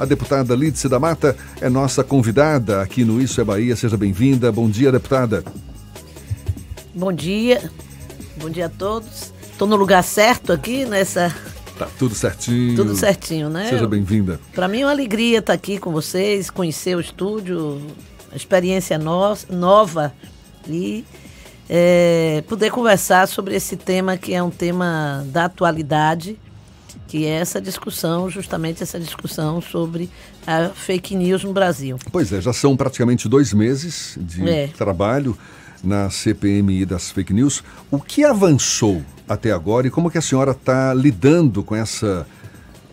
A deputada Lídice da Mata é nossa convidada aqui no Isso é Bahia. Seja bem-vinda. Bom dia, deputada. Bom dia. Bom dia a todos. Estou no lugar certo aqui nessa. Tá tudo certinho. Tudo certinho, né? Seja bem-vinda. Para mim é uma alegria estar aqui com vocês, conhecer o estúdio, experiência no nova e é, poder conversar sobre esse tema que é um tema da atualidade, que é essa discussão, justamente essa discussão sobre a fake news no Brasil. Pois é, já são praticamente dois meses de é. trabalho na CPMI das fake news. O que avançou até agora e como que a senhora está lidando com essa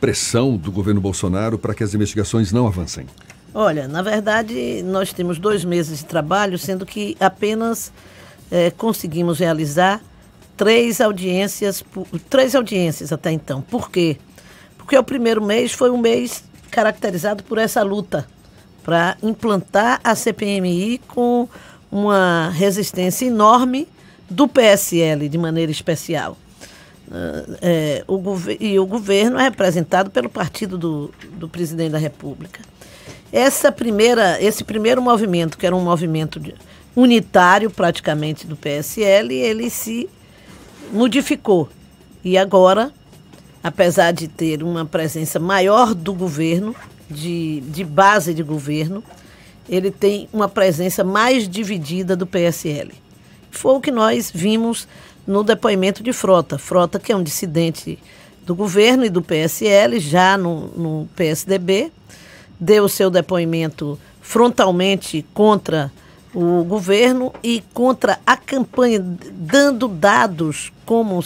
pressão do governo Bolsonaro para que as investigações não avancem? Olha, na verdade, nós temos dois meses de trabalho, sendo que apenas é, conseguimos realizar três audiências, três audiências até então. Por quê? Porque o primeiro mês foi um mês caracterizado por essa luta para implantar a CPMI com uma resistência enorme do PSL de maneira especial. É, o e o governo é representado pelo partido do, do presidente da República. Essa primeira, esse primeiro movimento, que era um movimento unitário praticamente do PSL, ele se modificou. E agora, apesar de ter uma presença maior do governo, de, de base de governo, ele tem uma presença mais dividida do PSL. Foi o que nós vimos no depoimento de Frota. Frota, que é um dissidente do governo e do PSL, já no, no PSDB, deu o seu depoimento frontalmente contra o governo e contra a campanha, dando dados como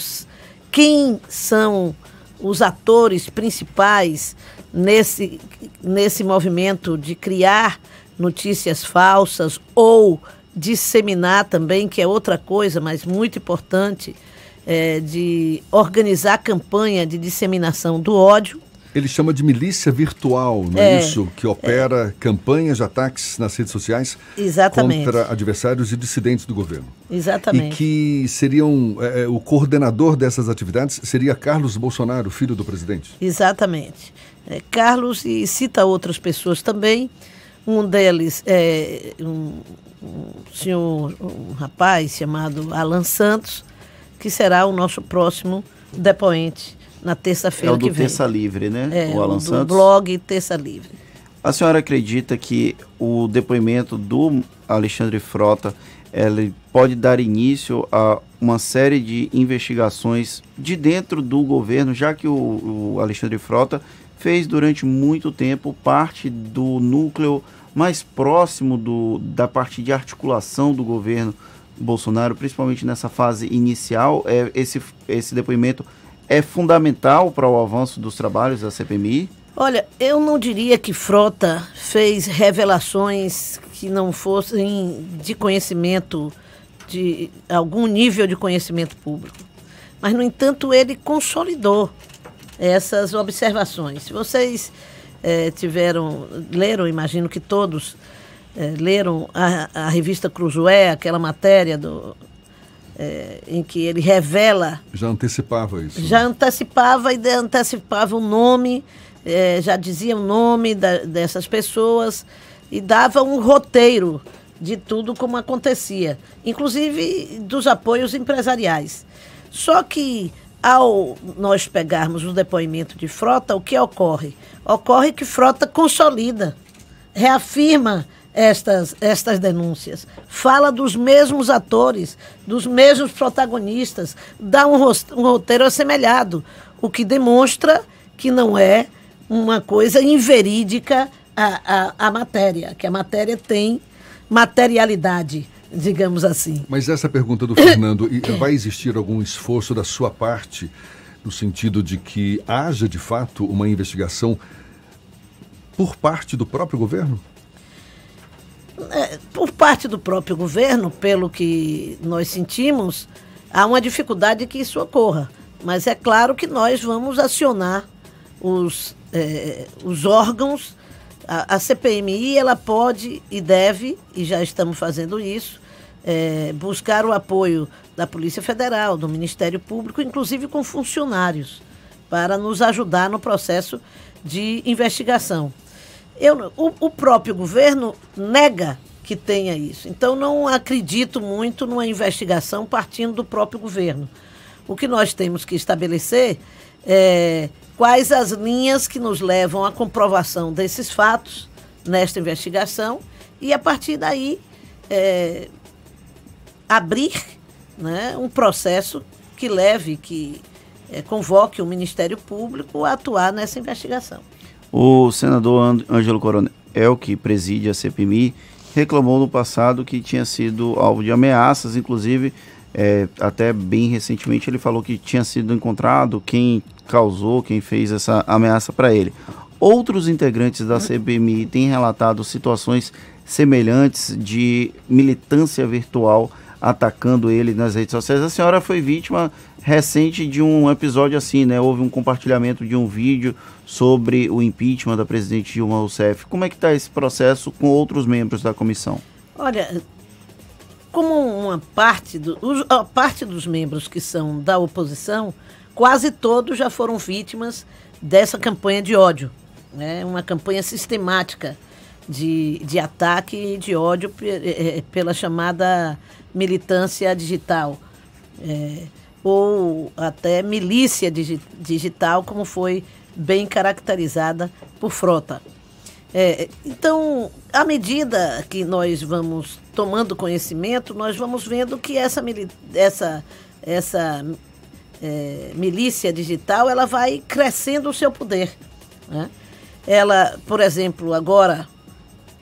quem são os atores principais nesse, nesse movimento de criar notícias falsas ou disseminar também, que é outra coisa, mas muito importante, é, de organizar campanha de disseminação do ódio ele chama de milícia virtual, não é, é isso? Que opera é. campanhas de ataques nas redes sociais Exatamente. contra adversários e dissidentes do governo. Exatamente. E que seriam. É, é, o coordenador dessas atividades seria Carlos Bolsonaro, filho do presidente. Exatamente. É, Carlos e cita outras pessoas também. Um deles é um, um senhor, um rapaz chamado Alan Santos, que será o nosso próximo depoente na terça-feira é que vem. É o do Terça Livre, né? É, o Alan do Santos. blog Terça Livre. A senhora acredita que o depoimento do Alexandre Frota ele pode dar início a uma série de investigações de dentro do governo, já que o, o Alexandre Frota fez durante muito tempo parte do núcleo mais próximo do, da parte de articulação do governo Bolsonaro, principalmente nessa fase inicial. É, esse, esse depoimento é fundamental para o avanço dos trabalhos da CPMI? Olha, eu não diria que Frota fez revelações que não fossem de conhecimento, de algum nível de conhecimento público. Mas, no entanto, ele consolidou essas observações. Se vocês é, tiveram, leram, imagino que todos é, leram a, a revista Cruzoé, aquela matéria do é, em que ele revela. Já antecipava isso. Já antecipava e antecipava o nome, é, já dizia o nome da, dessas pessoas e dava um roteiro de tudo como acontecia, inclusive dos apoios empresariais. Só que ao nós pegarmos o depoimento de Frota, o que ocorre? Ocorre que Frota consolida, reafirma estas, estas denúncias. Fala dos mesmos atores, dos mesmos protagonistas, dá um, um roteiro assemelhado, o que demonstra que não é uma coisa inverídica a, a, a matéria, que a matéria tem materialidade digamos assim. Mas essa pergunta do Fernando, vai existir algum esforço da sua parte no sentido de que haja de fato uma investigação por parte do próprio governo? É, por parte do próprio governo, pelo que nós sentimos, há uma dificuldade que isso ocorra. Mas é claro que nós vamos acionar os, é, os órgãos. A, a, CPMI ela pode e deve, e já estamos fazendo isso, é, buscar o apoio da Polícia Federal, do Ministério Público, inclusive com funcionários, para nos ajudar no processo de investigação. Eu, o, o próprio governo nega que tenha isso. Então, não acredito muito numa investigação partindo do próprio governo. O que nós temos que estabelecer é quais as linhas que nos levam à comprovação desses fatos nesta investigação e, a partir daí, é, abrir né, um processo que leve, que é, convoque o Ministério Público a atuar nessa investigação. O senador Ângelo Coronel, que preside a CPMI, reclamou no passado que tinha sido alvo de ameaças, inclusive é, até bem recentemente ele falou que tinha sido encontrado quem causou, quem fez essa ameaça para ele. Outros integrantes da CPMI têm relatado situações semelhantes de militância virtual atacando ele nas redes sociais. A senhora foi vítima recente de um episódio assim, né? Houve um compartilhamento de um vídeo sobre o impeachment da presidente Dilma Rousseff. Como é que está esse processo com outros membros da comissão? Olha, como uma parte, do, parte dos membros que são da oposição, quase todos já foram vítimas dessa campanha de ódio. Né? Uma campanha sistemática de, de ataque e de ódio eh, eh, pela chamada militância digital. É, ou até milícia digi digital, como foi bem caracterizada por Frota. É, então, à medida que nós vamos tomando conhecimento, nós vamos vendo que essa, essa, essa é, milícia digital ela vai crescendo o seu poder. Né? Ela, por exemplo, agora,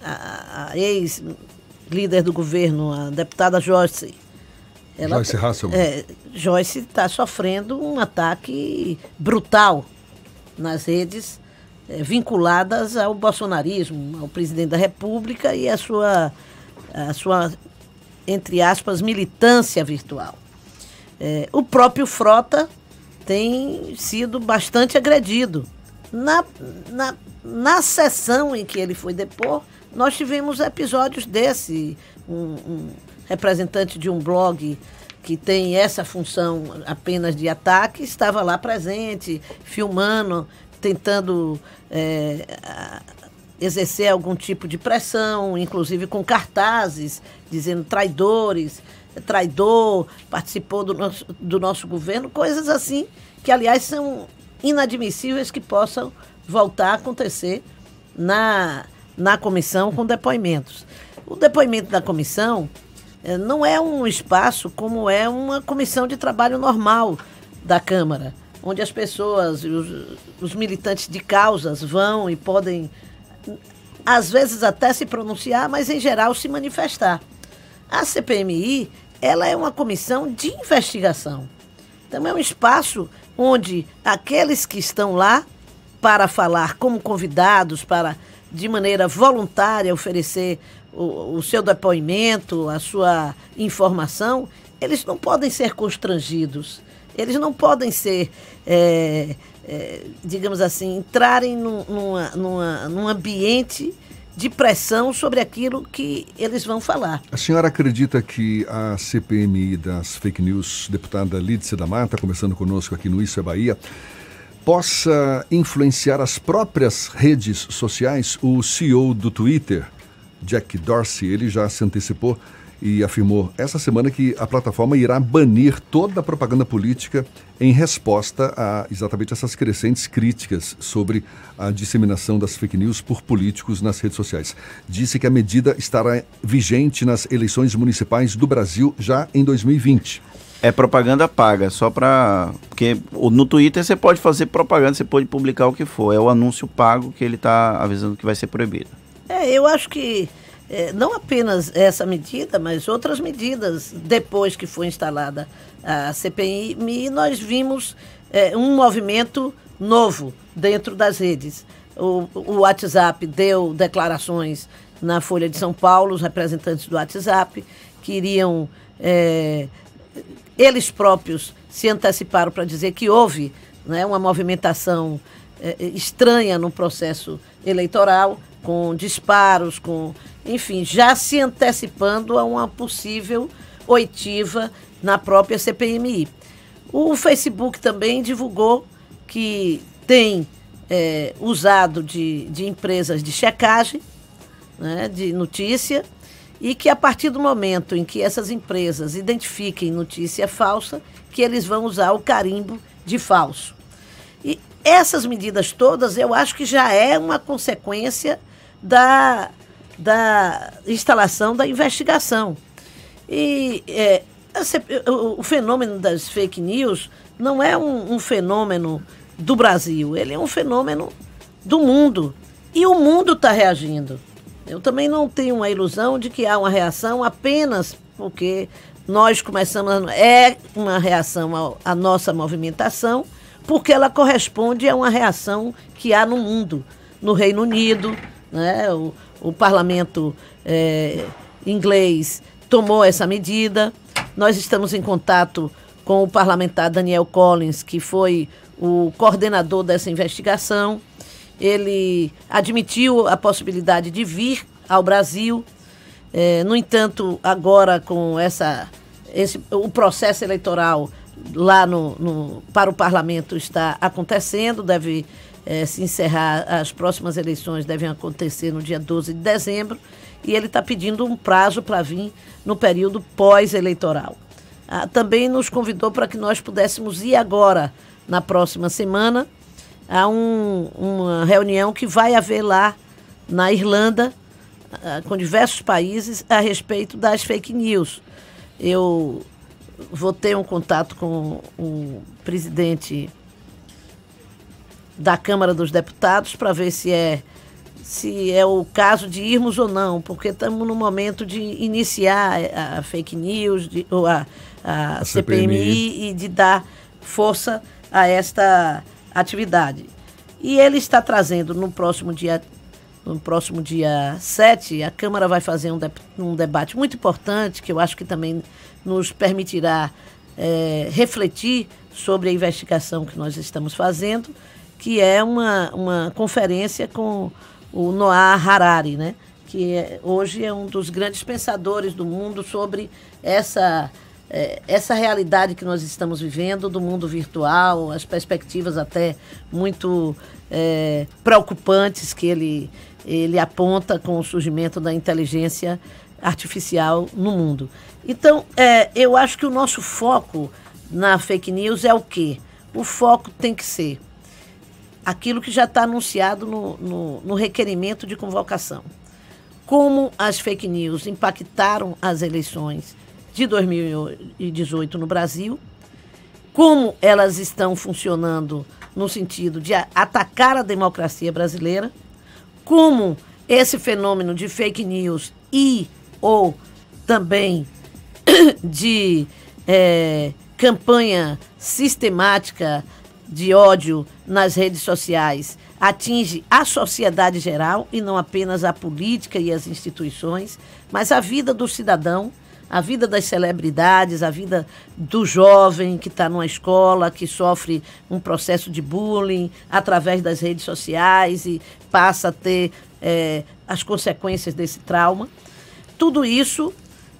a, a ex-líder do governo, a deputada Joyce, ela, Joyce Hasselman. É, Joyce está sofrendo um ataque brutal nas redes é, vinculadas ao bolsonarismo, ao presidente da República e a sua, a sua entre aspas, militância virtual. É, o próprio Frota tem sido bastante agredido. Na, na, na sessão em que ele foi depor, nós tivemos episódios desse. Um, um, representante de um blog que tem essa função apenas de ataque, estava lá presente, filmando, tentando é, exercer algum tipo de pressão, inclusive com cartazes dizendo traidores, traidor, participou do nosso, do nosso governo, coisas assim que, aliás, são inadmissíveis que possam voltar a acontecer na, na comissão com depoimentos. O depoimento da comissão é, não é um espaço como é uma comissão de trabalho normal da Câmara, onde as pessoas, os, os militantes de causas vão e podem, às vezes até se pronunciar, mas em geral se manifestar. A CPMI, ela é uma comissão de investigação. Então é um espaço onde aqueles que estão lá para falar como convidados, para de maneira voluntária oferecer o, o seu depoimento, a sua informação, eles não podem ser constrangidos. Eles não podem ser, é, é, digamos assim, entrarem num, numa, numa, num ambiente de pressão sobre aquilo que eles vão falar. A senhora acredita que a CPMI das fake news, deputada Lídice da Mata, conversando conosco aqui no Isso é Bahia, possa influenciar as próprias redes sociais? O CEO do Twitter, Jack Dorsey, ele já se antecipou e afirmou essa semana que a plataforma irá banir toda a propaganda política em resposta a exatamente essas crescentes críticas sobre a disseminação das fake news por políticos nas redes sociais. Disse que a medida estará vigente nas eleições municipais do Brasil já em 2020. É propaganda paga, só para. Porque no Twitter você pode fazer propaganda, você pode publicar o que for. É o anúncio pago que ele está avisando que vai ser proibido. É, eu acho que é, não apenas essa medida, mas outras medidas depois que foi instalada a CPI, nós vimos é, um movimento novo dentro das redes. O, o WhatsApp deu declarações na Folha de São Paulo, os representantes do WhatsApp queriam. É, eles próprios se anteciparam para dizer que houve né, uma movimentação é, estranha no processo eleitoral com disparos, com, enfim, já se antecipando a uma possível oitiva na própria CPMI. O Facebook também divulgou que tem é, usado de, de empresas de checagem, né, de notícia, e que a partir do momento em que essas empresas identifiquem notícia falsa, que eles vão usar o carimbo de falso. E essas medidas todas, eu acho que já é uma consequência da, da instalação da investigação. E é, o, fenômeno das fake news não é um, um fenômeno do Brasil, ele é um fenômeno do mundo. E o mundo está reagindo. Eu também não tenho a ilusão de que há uma reação apenas porque nós começamos. A, é uma reação à nossa movimentação, porque ela corresponde a uma reação que há no mundo. No Reino Unido, né, o, o parlamento é, inglês tomou essa medida. Nós estamos em contato com o parlamentar Daniel Collins, que foi o coordenador dessa investigação. Ele admitiu a possibilidade de vir ao Brasil. É, no entanto, agora com essa, esse, o processo eleitoral lá no, no, para o parlamento está acontecendo, deve é, se encerrar, as próximas eleições devem acontecer no dia 12 de dezembro, e ele está pedindo um prazo para vir no período pós-eleitoral. Ah, também nos convidou para que nós pudéssemos ir agora na próxima semana a um, uma reunião que vai haver lá na Irlanda, uh, com diversos países, a respeito das fake news. Eu vou ter um contato com o presidente da Câmara dos Deputados para ver se é se é o caso de irmos ou não, porque estamos no momento de iniciar a, fake news, de, ou a, a, a CPMI, CPMI e de dar força a esta atividade. E ele está trazendo no próximo dia no próximo dia 7, a Câmara vai fazer um, de, um debate muito importante, que eu acho que também nos permitirá é, refletir sobre a investigação que nós estamos fazendo, que é uma, uma conferência com o Noah Harari, né? que é, hoje é um dos grandes pensadores do mundo sobre essa essa realidade que nós estamos vivendo do mundo virtual, as perspectivas até muito é, preocupantes que ele, ele aponta com o surgimento da inteligência artificial no mundo. Então, é, eu acho que o nosso foco na fake news é o quê? O foco tem que ser aquilo que já está anunciado no, no, no requerimento de convocação. Como as fake news impactaram as eleições de 2018 no Brasil, como elas estão funcionando no sentido de atacar a democracia brasileira, como esse fenômeno de fake news e ou também de é, campanha sistemática de ódio nas redes sociais atinge a sociedade geral e não apenas a política e as instituições, mas a vida do cidadão a vida das celebridades, a vida do jovem que está numa escola, que sofre um processo de bullying através das redes sociais e passa a ter é, as consequências desse trauma. Tudo isso,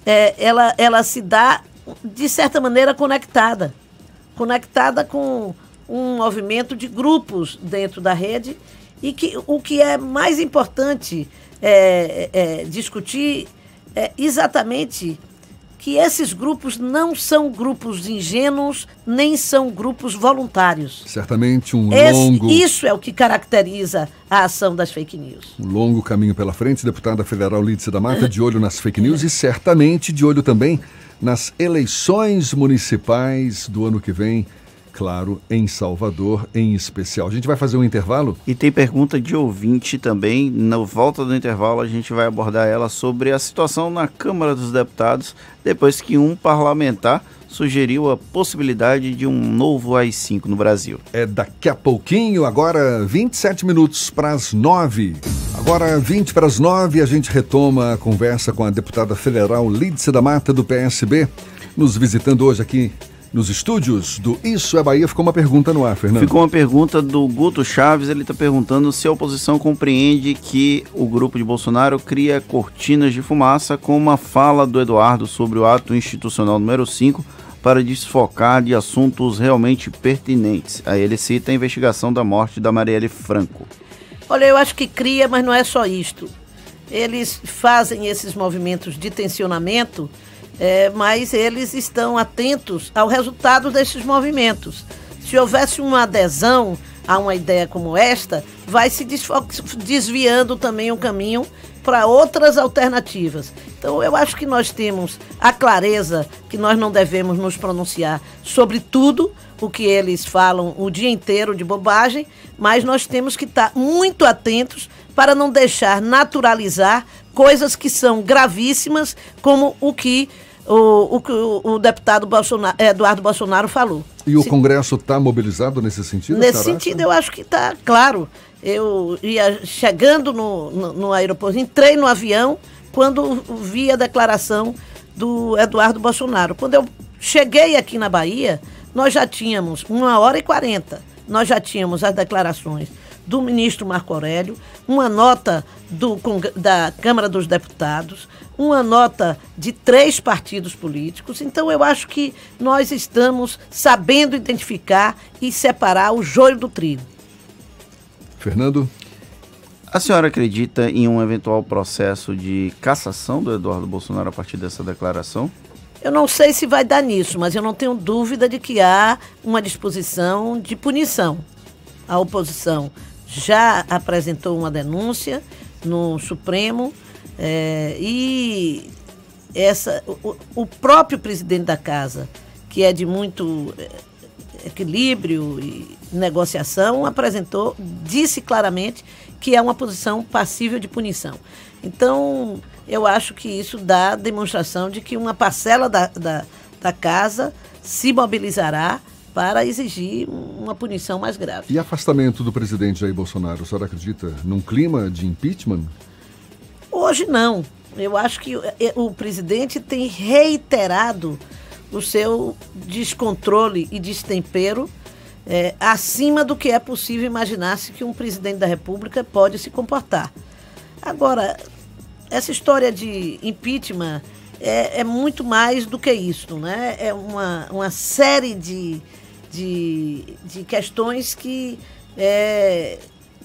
é, ela, ela se dá, de certa maneira, conectada. Conectada com um movimento de grupos dentro da rede e que o que é mais importante é, é, discutir é exatamente que esses grupos não são grupos ingênuos, nem são grupos voluntários. Certamente um Esse, longo. Isso é o que caracteriza a ação das fake news. Um longo caminho pela frente, deputada federal Lídice da Mata, de olho nas fake news e certamente de olho também nas eleições municipais do ano que vem claro, em Salvador em especial. A gente vai fazer um intervalo? E tem pergunta de ouvinte também. Na volta do intervalo, a gente vai abordar ela sobre a situação na Câmara dos Deputados, depois que um parlamentar sugeriu a possibilidade de um novo AI-5 no Brasil. É daqui a pouquinho, agora 27 minutos para as 9. Agora, 20 para as 9, a gente retoma a conversa com a deputada federal Lídice da Mata, do PSB, nos visitando hoje aqui nos estúdios do Isso é Bahia, ficou uma pergunta no ar, Fernando. Ficou uma pergunta do Guto Chaves, ele está perguntando se a oposição compreende que o grupo de Bolsonaro cria cortinas de fumaça com uma fala do Eduardo sobre o ato institucional número 5 para desfocar de assuntos realmente pertinentes. Aí ele cita a investigação da morte da Marielle Franco. Olha, eu acho que cria, mas não é só isto. Eles fazem esses movimentos de tensionamento, é, mas eles estão atentos ao resultado desses movimentos. Se houvesse uma adesão a uma ideia como esta, vai se desviando também o caminho para outras alternativas. Então, eu acho que nós temos a clareza que nós não devemos nos pronunciar sobre tudo o que eles falam o dia inteiro de bobagem, mas nós temos que estar muito atentos para não deixar naturalizar coisas que são gravíssimas, como o que o, o, o deputado Bolsonaro, Eduardo Bolsonaro falou. E o Congresso está mobilizado nesse sentido? Nesse sentido, eu acho que está claro. Eu ia chegando no, no, no aeroporto, entrei no avião quando vi a declaração do Eduardo Bolsonaro. Quando eu cheguei aqui na Bahia, nós já tínhamos uma hora e quarenta, nós já tínhamos as declarações do ministro Marco Aurélio, uma nota do, da Câmara dos Deputados, uma nota de três partidos políticos. Então, eu acho que nós estamos sabendo identificar e separar o joio do trigo. Fernando? A senhora acredita em um eventual processo de cassação do Eduardo Bolsonaro a partir dessa declaração? Eu não sei se vai dar nisso, mas eu não tenho dúvida de que há uma disposição de punição. A oposição já apresentou uma denúncia no Supremo é, e essa, o, o, próprio presidente da casa, que é de muito é, equilíbrio e negociação, apresentou, disse claramente que é uma posição passível de punição. Então, eu acho que isso dá demonstração de que uma parcela da, da, da casa se mobilizará para exigir uma punição mais grave. E afastamento do presidente Jair Bolsonaro, a senhora acredita num clima de impeachment? Hoje não. Eu acho que eh, o presidente tem reiterado o seu descontrole e destempero é, acima do que é possível imaginar-se que um presidente da República pode se comportar. Agora, essa história de impeachment é, é muito mais do que isso, né? É uma, uma série de, de, de questões que é,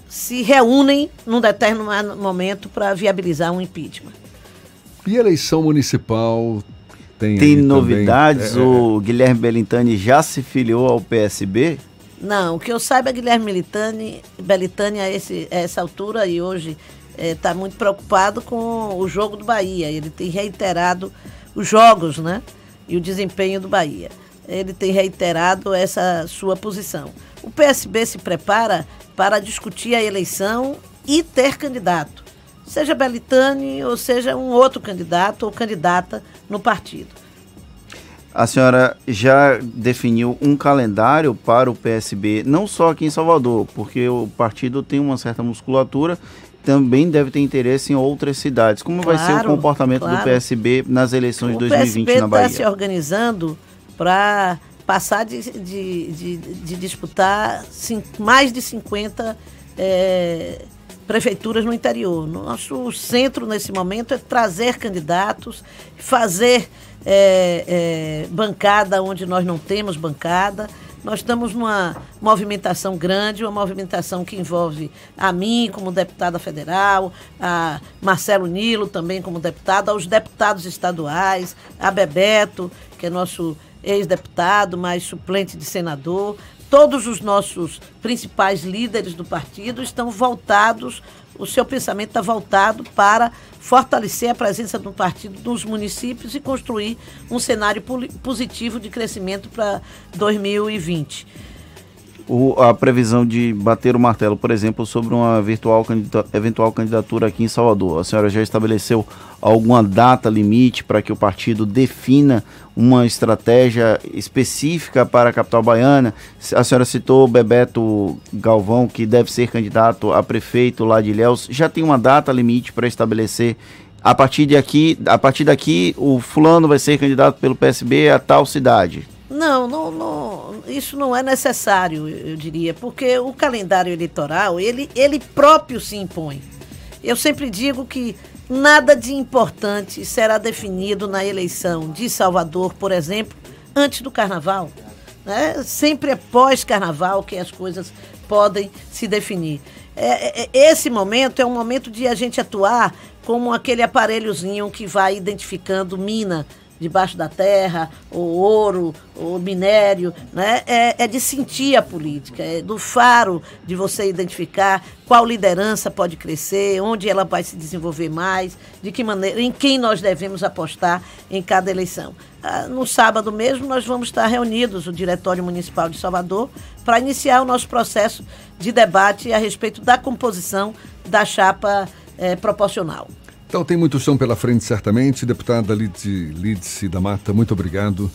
se reúnem num determinado momento para viabilizar um impeachment. E eleição municipal tem, tem novidades? É, o é. Guilherme Belintani já se filiou ao PSB? Não, o que eu saiba, Guilherme Belintani, Belintani a, esse, a essa altura e hoje está é, muito preocupado com o jogo do Bahia. Ele tem reiterado os jogos, né? E o desempenho do Bahia. Ele tem reiterado essa sua posição. O PSB se prepara para discutir a eleição e ter candidato, seja Belitane ou seja um outro candidato ou candidata no partido. A senhora já definiu um calendário para o PSB, não só aqui em Salvador, porque o partido tem uma certa musculatura, também deve ter interesse em outras cidades. Como claro, vai ser o comportamento claro. do PSB nas eleições de 2020 PSB na Bahia? O PSB está se organizando para passar de, de, de, de disputar cinco, mais de 50 é, prefeituras no interior. Nosso centro, nesse momento, é trazer candidatos, fazer é, é, bancada onde nós não temos bancada. Nós estamos numa movimentação grande, uma movimentação que envolve a mim como deputada federal, a Marcelo Nilo também como deputado, aos deputados estaduais, a Bebeto, que é nosso ex-deputado, mas suplente de senador. Todos os nossos principais líderes do partido estão voltados, o seu pensamento está voltado para fortalecer a presença do partido nos municípios e construir um cenário positivo de crescimento para 2020 o, a previsão de bater o martelo, por exemplo, sobre uma virtual eventual candidatura aqui em Salvador? A senhora já estabeleceu alguma data limite para que o partido defina uma estratégia específica para a capital baiana? A senhora citou Bebeto Galvão, que deve ser candidato a prefeito lá de Ilhéus. Já tem uma data limite para estabelecer a partir de aqui, a partir daqui, o fulano vai ser candidato pelo PSB a tal cidade? Não, não, não, isso não é necessário, eu diria, porque o calendário eleitoral, ele, ele próprio se impõe. Eu sempre digo que nada de importante será definido na eleição de Salvador, por exemplo, antes do carnaval. Né? Sempre é pós-carnaval que as coisas podem se definir. É, é, é, esse momento é um momento de a gente atuar como aquele aparelhozinho que vai identificando mina debaixo da terra, ou ouro, ou minério, né? é, é de sentir a política, é do faro de você identificar qual liderança pode crescer, onde ela vai se desenvolver mais, de que maneira, em quem nós devemos apostar em cada eleição. Ah, no sábado mesmo, nós vamos estar reunidos, o Diretório Municipal de Salvador, para iniciar o nosso processo de debate a respeito da composição da chapa eh, proporcional. Então tem muito chão pela frente, certamente. Deputada Lídice da Mata, muito obrigado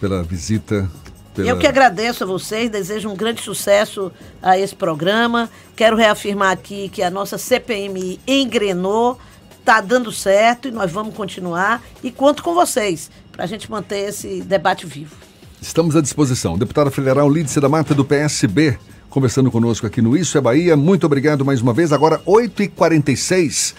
pela visita. Pela... Eu que agradeço a vocês, desejo um grande sucesso a esse programa. Quero reafirmar aqui que a nossa CPMI engrenou, está dando certo e nós vamos continuar. E conto com vocês para a gente manter esse debate vivo. Estamos à disposição. Deputada Federal Lídice da Mata, do PSB, conversando conosco aqui no Isso é Bahia. Muito obrigado mais uma vez. Agora, 8h46.